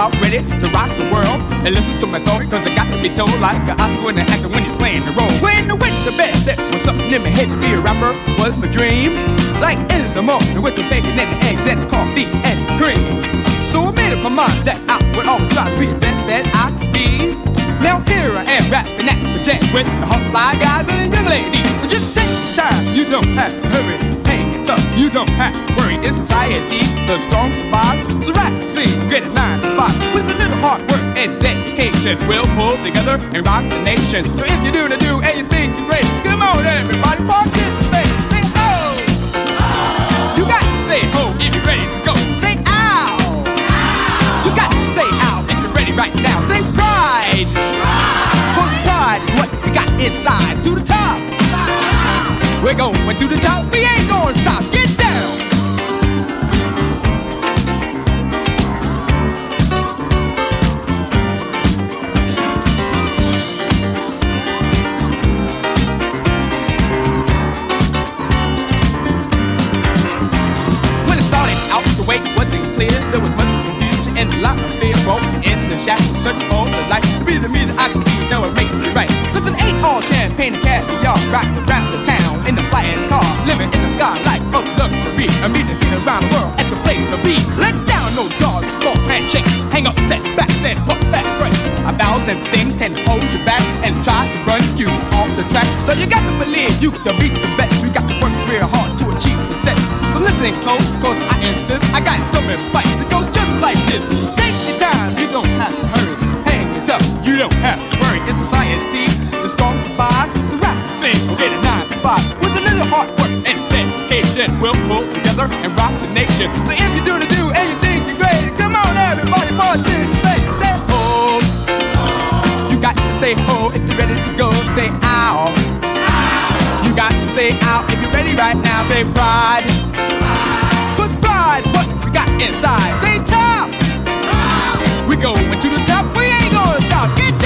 about ready to rock the world. And listen to my story, cause I got to be told like an Oscar winner actor when he's playing the role. When I went to bed, there was something in my head to be a rapper was my dream. Like in the morning with the bacon and the eggs and the coffee and the cream. So I made up my mind that I would always try to be the best that I could be. Now here I am rapping at the jam with the hot fly guys and the young ladies. Just take your time, you don't have to hurry. Hang it up, you don't have to worry. In society, the strong survive. So rap, sing, get it nine to five. With a little hard work and dedication, we'll pull together and rock the nation. So if you do to do you're great, come on everybody, participate. Say ho! You got to say ho if you're ready to go. Say ow! You got to say ow if you're ready right now. Say pride! Cause pride is what we got inside. To the top! We're going to the top. We ain't gonna stop. Get searching for the light. Be the me that I can be, that would make me right. Cause it ain't all champagne and caviar. Rocking around the town in the flyest car. Living in the sky like a luxury. A meeting seen around the world at the place to be. Let down no guard, false handshakes. Hang up, set backs, and put back break. A thousand things can hold you back and try to run you off the track. So you got to believe you can be the best. You got to work real hard to achieve success. So listen close, cause I insist. I got some advice. It goes just like this. Take your time, you don't have to hurry. Don't have to worry. In society, the strong survive. So rap, sing, or get a nine to five. With a little hard work and dedication, we'll pull together and rock the nation. So if you do the do and you think you're great, come on everybody, participate. Say ho. You got to say ho if you're ready to go. Say ow. You got to say out if you're ready right now. Say pride. Cause pride's what we got inside. Say top. We going to the top. We out. Get